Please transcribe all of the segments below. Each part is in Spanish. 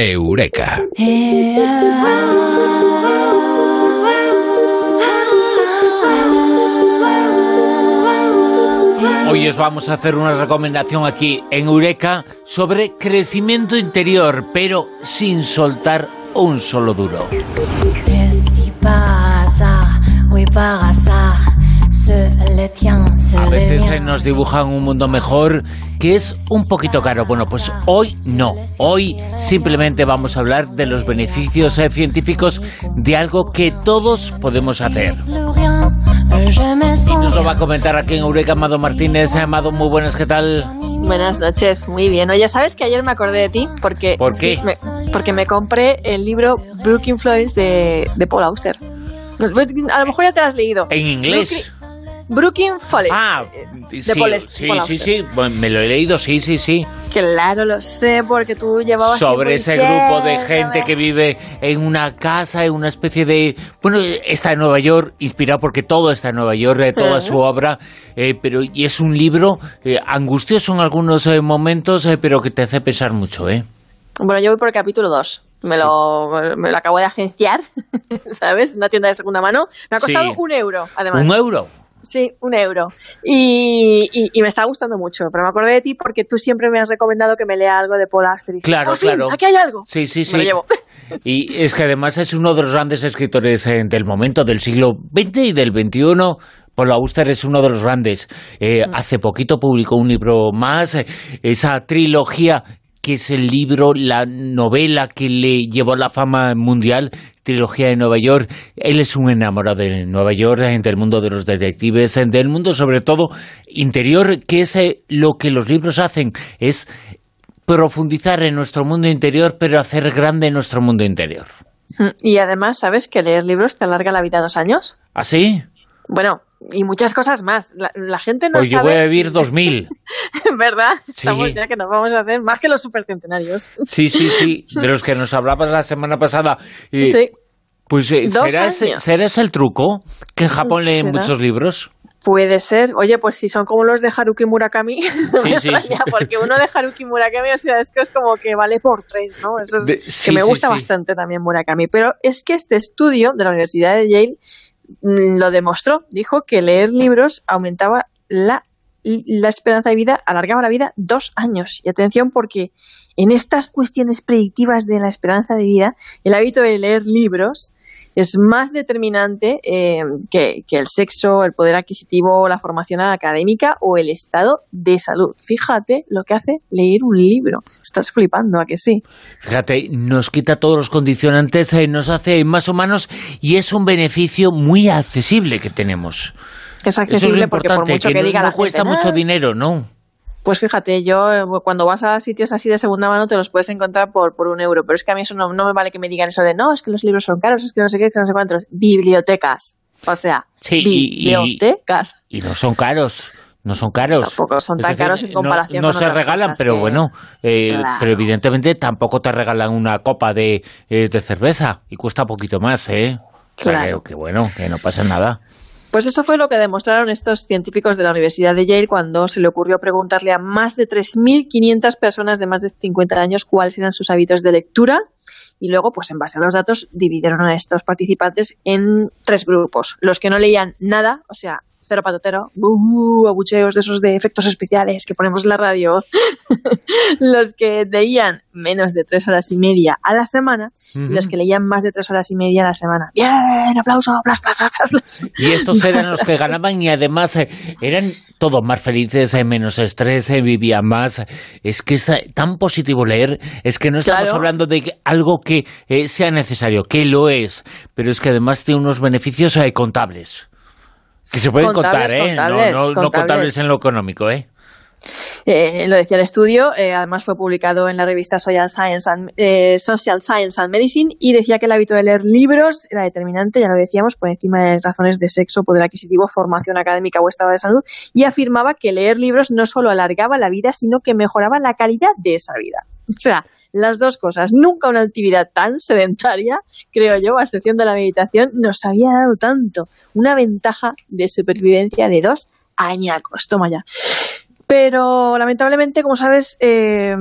Eureka. Hoy os vamos a hacer una recomendación aquí en Eureka sobre crecimiento interior, pero sin soltar un solo duro. A veces eh, nos dibujan un mundo mejor que es un poquito caro. Bueno, pues hoy no. Hoy simplemente vamos a hablar de los beneficios eh, científicos de algo que todos podemos hacer. Y nos lo va a comentar aquí en Eureka Amado Martínez. Amado, muy buenas, ¿qué tal? Buenas noches, muy bien. Oye, ¿sabes que ayer me acordé de ti? Porque, ¿Por qué? me, porque me compré el libro Brooklyn Flores de, de Paul Auster. A lo mejor ya te lo has leído. ¿En inglés? Brooklyn Flores. Ah, de sí, Paul- sí, Paul sí, sí. Bueno, me lo he leído, sí, sí, sí. Claro, lo sé, porque tú llevabas... Sobre ese grupo de gente que vive en una casa, en una especie de... Bueno, está en Nueva York, inspirado porque todo está en Nueva York, eh, toda Ajá. su obra, eh, pero y es un libro eh, angustioso en algunos eh, momentos, eh, pero que te hace pensar mucho, ¿eh? Bueno, yo voy por el capítulo 2. Me, lo, me lo acabo de agenciar, ¿sabes? Una tienda de segunda mano. Me ha costado Sí. un euro, además. ¿Un euro? Sí, un euro. Y, y- y me está gustando mucho. Pero me acordé de ti porque tú siempre me has recomendado que me lea algo de Paul Auster. Y dije, Claro, "Por fin, claro. Aquí hay algo. Sí, sí, sí. Me lo llevo. Y es que además es uno de los grandes escritores eh, del momento, del siglo XX y del XXI. Paul Auster es uno de los grandes. Eh, Hace poquito publicó un libro más, eh, esa trilogía que es el libro, la novela que le llevó a la fama mundial, trilogía de Nueva York. Él es un enamorado de Nueva York, del mundo de los detectives, del mundo sobre todo interior, que es eh, lo que los libros hacen, es profundizar en nuestro mundo interior, pero hacer grande nuestro mundo interior. Y además, ¿sabes que leer libros te alarga la vida dos años? ¿Así? Bueno, y muchas cosas más. La, la gente no Pues yo sabe... voy a vivir 2000. ¿Verdad? Sí. Estamos ya que nos vamos a hacer más que los supercentenarios. Sí, sí, sí, de los que nos hablabas la semana pasada. Eh, Sí. Pues eh, ¿será ese, será ese el truco? Que en Japón leen ¿Será? muchos libros. Puede ser. Oye, pues si son como los de Haruki Murakami, no me Sí, extraña, porque uno de Haruki Murakami, o sea, es que es como que vale por tres, ¿no? Eso es- De- que me gusta bastante también Murakami. Pero es que este estudio de la Universidad de Yale mm, lo demostró. Dijo que leer libros aumentaba la, la esperanza de vida, alargaba la vida dos años. Y atención, porque en estas cuestiones predictivas de la esperanza de vida, el hábito de leer libros es más determinante eh, que, que el sexo, el poder adquisitivo, la formación académica o el estado de salud. Fíjate lo que hace leer un libro. Estás flipando, ¿a que sí? Fíjate, nos quita todos los condicionantes, eh, nos hace más humanos y es un beneficio muy accesible que tenemos. Es Eso es lo accesible porque por mucho que, que, no, diga no la cuesta gente, mucho "Ah", dinero, ¿no? Pues fíjate, yo eh, cuando vas a sitios así de segunda mano te los puedes encontrar por, por un euro, pero es que a mí eso no, no me vale que me digan eso de no, es que los libros son caros, es que no sé qué, es que no sé cuántos. Bibliotecas. O sea, Sí, y- y- bibliotecas. Y no son caros. No son caros. Tampoco son tan decir, caros en no- comparación No, con se otras regalan, cosas pero que- bueno. eh, Claro. Pero evidentemente tampoco te regalan una copa de, eh, de cerveza y cuesta poquito más, ¿eh? Claro. que, que bueno, que no pasa nada. Pues eso fue lo que demostraron estos científicos de la Universidad de Yale cuando se le ocurrió preguntarle a más de 3.500 personas de más de 50 años cuáles eran sus hábitos de lectura y luego, pues en base a los datos, dividieron a estos participantes en tres grupos. Los que no leían nada, o sea, cero patatero, uh, abucheos de esos de efectos especiales que ponemos en la radio. los que leían menos de tres horas y media a la semana y los que leían más de tres horas y media a la semana. Bien, aplauso, aplausos, aplausos. Y estos eran los que ganaban y además eh, eran todos más felices, eh, menos estrés, eh, vivían más. Es que es eh, tan positivo leer, es que no estamos Claro. hablando de algo que eh, sea necesario, que lo es, pero es que además tiene unos beneficios contables. Que se pueden Contables, contar, ¿eh? No- contables, no, no contables. contables en lo económico, ¿eh? Eh, lo decía el estudio, eh, además fue publicado en la revista Social Science, and, eh, Social Science and Medicine y decía que el hábito de leer libros era determinante, ya lo decíamos, por encima de razones de sexo, poder adquisitivo, formación académica o estado de salud, y afirmaba que leer libros no solo alargaba la vida, sino que mejoraba la calidad de esa vida. O sea, las dos cosas. Nunca una actividad tan sedentaria, creo yo, a excepción de la meditación, nos había dado tanto. Una ventaja de supervivencia de dos añacos. Toma ya. Pero lamentablemente, como sabes, eh,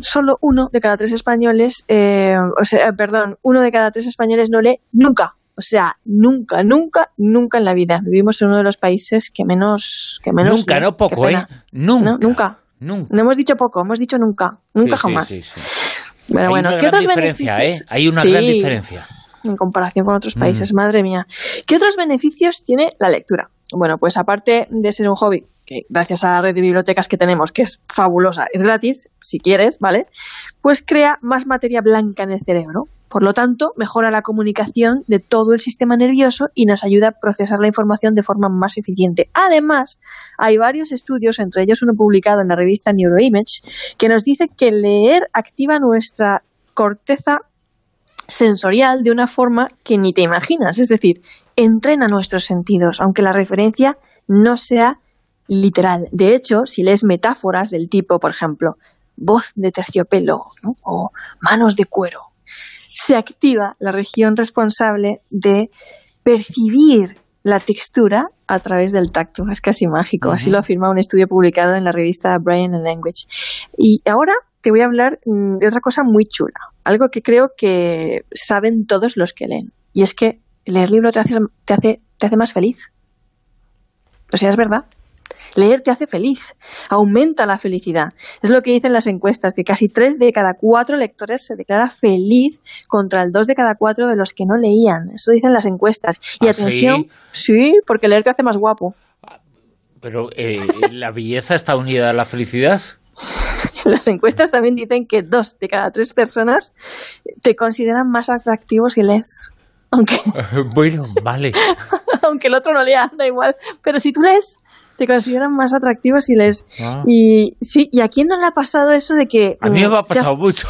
solo uno de cada tres españoles, eh, o sea, perdón, uno de cada tres españoles no lee nunca. O sea, nunca, nunca, nunca en la vida. Vivimos en uno de los países que menos... Que menos nunca, no poco, ¿eh? Nunca. nunca. No hemos dicho poco, hemos dicho nunca. Nunca jamás. Sí, Pero Hay bueno, ¿qué otros beneficios? ¿eh? Hay una gran diferencia. En comparación con otros países, mm. madre mía. ¿Qué otros beneficios tiene la lectura? Bueno, pues aparte de ser un hobby, que gracias a la red de bibliotecas que tenemos, que es fabulosa, es gratis, si quieres, ¿vale? Pues crea más materia blanca en el cerebro. Por lo tanto, mejora la comunicación de todo el sistema nervioso y nos ayuda a procesar la información de forma más eficiente. Además, hay varios estudios, entre ellos uno publicado en la revista Neuroimage, que nos dice que leer activa nuestra corteza sensorial de una forma que ni te imaginas. Es decir, entrena nuestros sentidos, aunque la referencia no sea literal. De hecho, si lees metáforas del tipo, por ejemplo, voz de terciopelo o manos de cuero, se activa la región responsable de percibir la textura a través del tacto. Es casi mágico. Así lo afirma un estudio publicado en la revista Brain and Language. Y ahora te voy a hablar mm, de otra cosa muy chula. Algo que creo que saben todos los que leen. Y es que leer libro te hace, te hace, te hace más feliz. O sea, es verdad. Leer te hace feliz, aumenta la felicidad. Es lo que dicen las encuestas, que casi tres de cada cuatro lectores se declara feliz contra el dos de cada cuatro de los que no leían. Eso dicen las encuestas. Y ¿Ah, atención, sí? porque leer te hace más guapo. Pero eh, la belleza está unida a la felicidad. Las encuestas también dicen que dos de cada tres personas te consideran más atractivo si lees. Aunque... bueno, vale. aunque el otro no lea, da igual. Pero si tú lees, te consideran más atractivos y les... Ah. Y sí, ¿y a quién no le ha pasado eso de que... A mí me ha pasado mucho.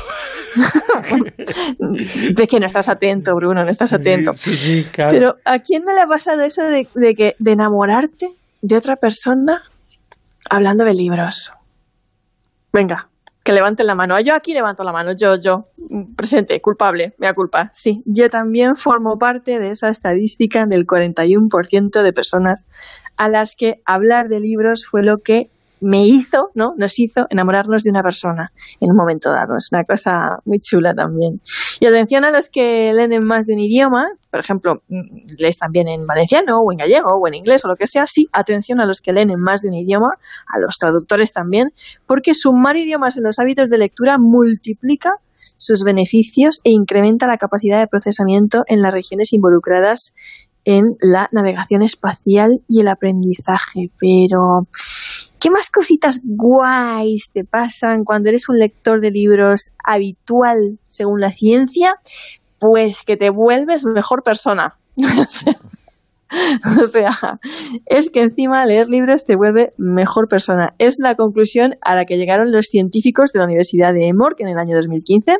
de que no estás atento, Bruno, no estás atento. Sí, sí, claro. Pero ¿a quién no le ha pasado eso de, de, que, de enamorarte de otra persona hablando de libros? Venga, que levanten la mano. Yo aquí levanto la mano, yo, yo, presente, culpable, me da culpa. Sí, yo también formo parte de esa estadística del 41% de personas a las que hablar de libros fue lo que me hizo, ¿no? Nos hizo enamorarnos de una persona en un momento dado. Es una cosa muy chula también. Y atención a los que leen en más de un idioma, por ejemplo, mm, lees también en valenciano o en gallego o en inglés o lo que sea, sí, atención a los que leen en más de un idioma, a los traductores también, porque sumar idiomas en los hábitos de lectura multiplica sus beneficios e incrementa la capacidad de procesamiento en las regiones involucradas en la navegación espacial y el aprendizaje. Pero ¿Qué más cositas guays te pasan cuando eres un lector de libros habitual según la ciencia? Pues que te vuelves mejor persona. o sea, es que encima leer libros te vuelve mejor persona. Es la conclusión a la que llegaron los científicos de la Universidad de Emory en el año 2015,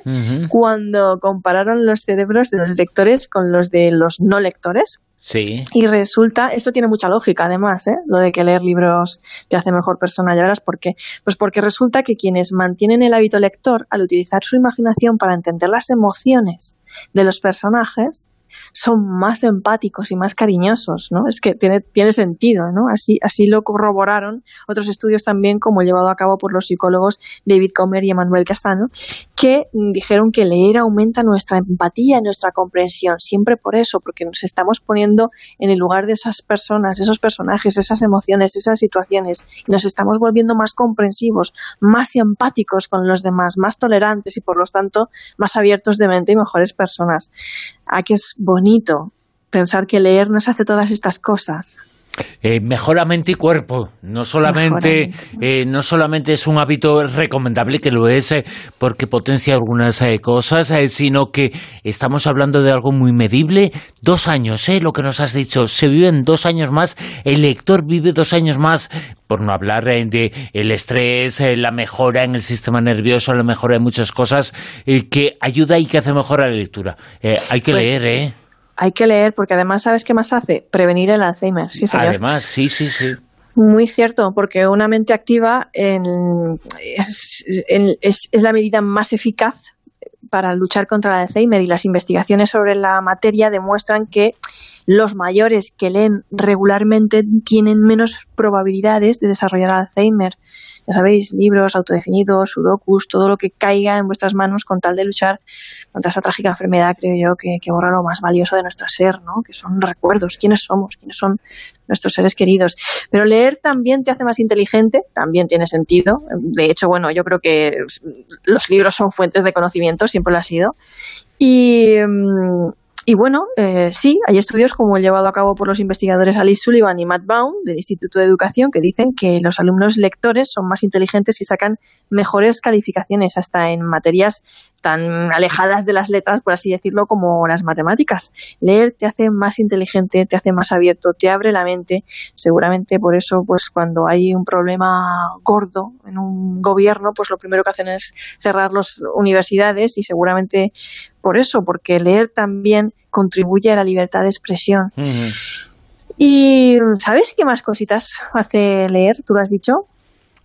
cuando compararon los cerebros de los lectores con los de los no lectores. Sí. Y resulta, esto tiene mucha lógica además, ¿eh? lo de que leer libros te hace mejor persona, ya verás por qué. Pues porque resulta que quienes mantienen el hábito lector al utilizar su imaginación para entender las emociones de los personajes, son más empáticos y más cariñosos, ¿no? Es que tiene, tiene sentido, ¿no? Así, así lo corroboraron otros estudios también, como llevado a cabo por los psicólogos David Comer y Emanuel Castano, que dijeron que leer aumenta nuestra empatía y nuestra comprensión, siempre por eso, porque nos estamos poniendo en el lugar de esas personas, esos personajes, esas emociones, esas situaciones, y nos estamos volviendo más comprensivos, más empáticos con los demás, más tolerantes y por lo tanto más abiertos de mente y mejores personas. ¿A que es bonito pensar que leer nos hace todas estas cosas. Eh, mejora mente y cuerpo. No solamente, eh, no solamente es un hábito recomendable, que lo es eh, porque potencia algunas eh, cosas, sino que estamos hablando de algo muy medible. Dos años, eh, lo que nos has dicho, se viven dos años más, el lector vive dos años más, por no hablar de el estrés, la mejora en el sistema nervioso, la mejora de muchas cosas, que ayuda y que hace mejor a la lectura. hay que pues leer, ¿eh? Hay que leer porque además, ¿sabes qué más hace? Prevenir el Alzheimer. Sí, Además, sí, sí, sí. Muy cierto, porque una mente activa es, la medida más eficaz para luchar contra el Alzheimer y las investigaciones sobre la materia demuestran que los mayores que leen regularmente tienen menos probabilidades de desarrollar Alzheimer. Ya sabéis, libros autodefinidos, sudokus, todo lo que caiga en vuestras manos con tal de luchar contra esa trágica enfermedad, creo yo, que, que borra lo más valioso de nuestro ser, ¿no? que son recuerdos, quiénes somos, quiénes son nuestros seres queridos. Pero leer también te hace más inteligente, también tiene sentido. De hecho, bueno, yo creo que los libros son fuentes de conocimiento, siempre lo ha sido. Y, mm, y bueno, eh, sí, hay estudios como el llevado a cabo por los investigadores Alice Sullivan y Matt Baum del Instituto de Educación que dicen que los alumnos lectores son más inteligentes y sacan mejores calificaciones hasta en materias tan alejadas de las letras, por así decirlo, como las matemáticas. Leer te hace más inteligente, te hace más abierto, te abre la mente. Seguramente por eso, pues cuando hay un problema gordo en un gobierno, pues lo primero que hacen es cerrar las universidades y seguramente por eso, porque leer también contribuye a la libertad de expresión. Y ¿sabes qué más cositas hace leer? Tú lo has dicho.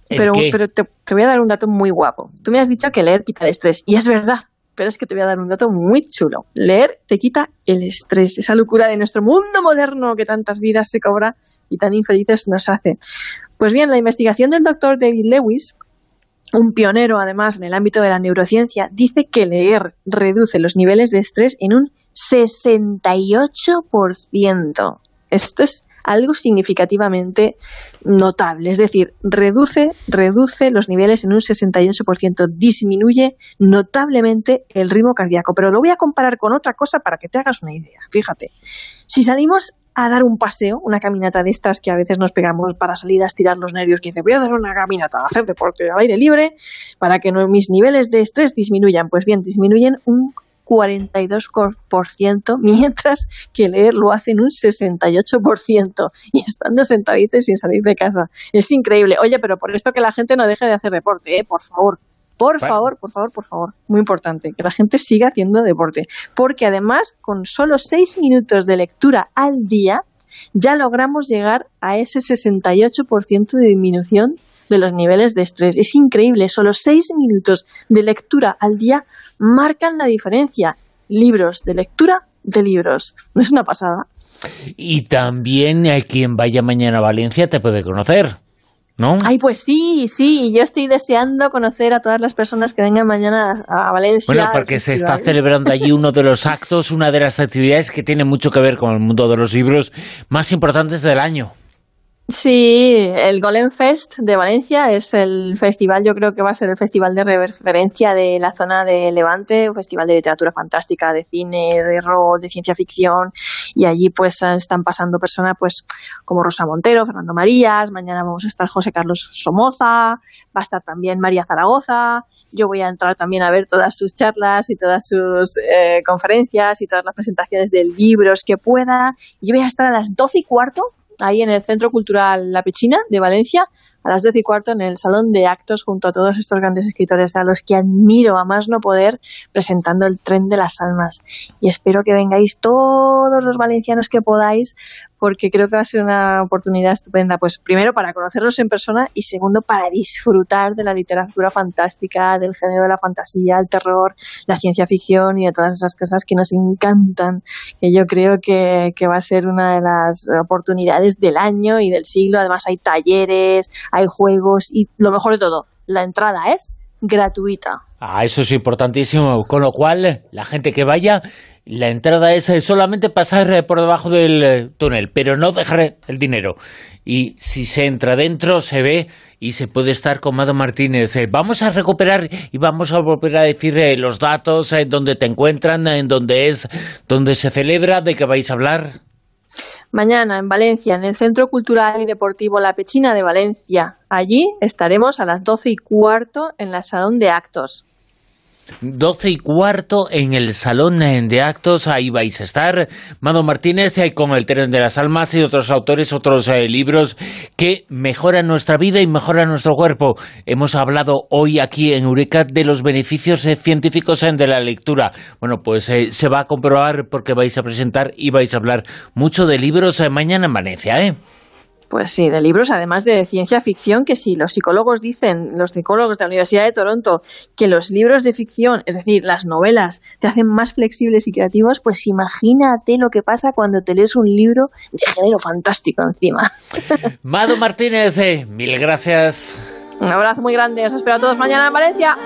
Pero, pero te, voy a dar un dato muy guapo. Tú me has dicho que leer quita el estrés. Y es verdad, pero es que te voy a dar un dato muy chulo. Leer te quita el estrés, esa locura de nuestro mundo moderno que tantas vidas se cobra y tan infelices nos hace. Pues bien, la investigación del doctor David Lewis un pionero además en el ámbito de la neurociencia, dice que leer reduce los niveles de estrés en un 68%. Esto es algo significativamente notable, es decir, reduce, reduce los niveles en un 68%, disminuye notablemente el ritmo cardíaco. Pero lo voy a comparar con otra cosa para que te hagas una idea. Fíjate, si salimos a dar un paseo, una caminata de estas que a veces nos pegamos para salir a estirar los nervios, que dice, voy a dar una caminata, a hacer deporte al aire libre para que mis niveles de estrés disminuyan. Pues bien, disminuyen un 42%, mientras que leer lo hace en un 68% y estando sentaditos sin salir de casa. Es increíble. Oye, pero por esto que la gente no deje de hacer deporte, ¿eh? por favor. Por favor, por favor, por favor. Muy importante, que la gente siga haciendo deporte. Porque además, con solo seis minutos de lectura al día, ya logramos llegar a ese 68% de disminución de los niveles de estrés. Es increíble, solo seis minutos de lectura al día marcan la diferencia. Libros de lectura de libros. ¿No es una pasada? Y también hay quien vaya mañana a Valencia te puede conocer. ¿No? Ay, pues sí, sí, yo estoy deseando conocer a todas las personas que vengan mañana a Valencia. Bueno, porque se está celebrando allí uno de los actos, una de las actividades que tiene mucho que ver con el mundo de los libros más importantes del año. Sí, el Golem Fest de Valencia es el festival, yo creo que va a ser el festival de referencia de la zona de Levante, un festival de literatura fantástica, de cine, de rol, de ciencia ficción, y allí pues están pasando personas pues como Rosa Montero, Fernando Marías, mañana vamos a estar José Carlos Somoza, va a estar también María Zaragoza, yo voy a entrar también a ver todas sus charlas y todas sus eh, conferencias y todas las presentaciones de libros que pueda, y voy a estar a las doce y cuarto ahí en el Centro Cultural La Pechina de Valencia, a las 12 y cuarto en el Salón de Actos junto a todos estos grandes escritores a los que admiro a más no poder presentando el tren de las almas. Y espero que vengáis todos los valencianos que podáis porque creo que va a ser una oportunidad estupenda, pues primero para conocerlos en persona y segundo para disfrutar de la literatura fantástica, del género de la fantasía, el terror, la ciencia ficción y de todas esas cosas que nos encantan, que yo creo que, que va a ser una de las oportunidades del año y del siglo. Además hay talleres, hay juegos y lo mejor de todo, la entrada es gratuita. Ah, eso es importantísimo. Con lo cual, la gente que vaya, la entrada es solamente pasar eh, por debajo del eh, túnel, pero no dejar el dinero. Y si se entra dentro, se ve y se puede estar con Mado Martínez. Eh, vamos a recuperar y vamos a volver a decir los datos, en donde te encuentran, en donde es, donde se celebra, de qué vais a hablar. Mañana en Valencia, en el Centro Cultural y Deportivo La Pechina de Valencia. Allí estaremos a las doce y cuarto en la Salón de Actos. 12 y cuarto en el Salón de Actos, ahí vais a estar. Mado Martínez eh, con El tren de las almas y otros autores, otros eh, libros que mejoran nuestra vida y mejoran nuestro cuerpo. Hemos hablado hoy aquí en Eureka de los beneficios eh, científicos de la lectura. Bueno, pues se va a comprobar porque vais a presentar y vais a hablar mucho de libros mañana en Valencia, ¿eh? Pues sí, de libros, además de ciencia ficción, que si los psicólogos dicen, los psicólogos de la Universidad de Toronto, que los libros de ficción, es decir, las novelas, te hacen más flexibles y creativos, pues imagínate lo que pasa cuando te lees un libro de género fantástico encima. Mado Martínez, eh, mil gracias. Un abrazo muy grande, os espero a todos mañana en Valencia.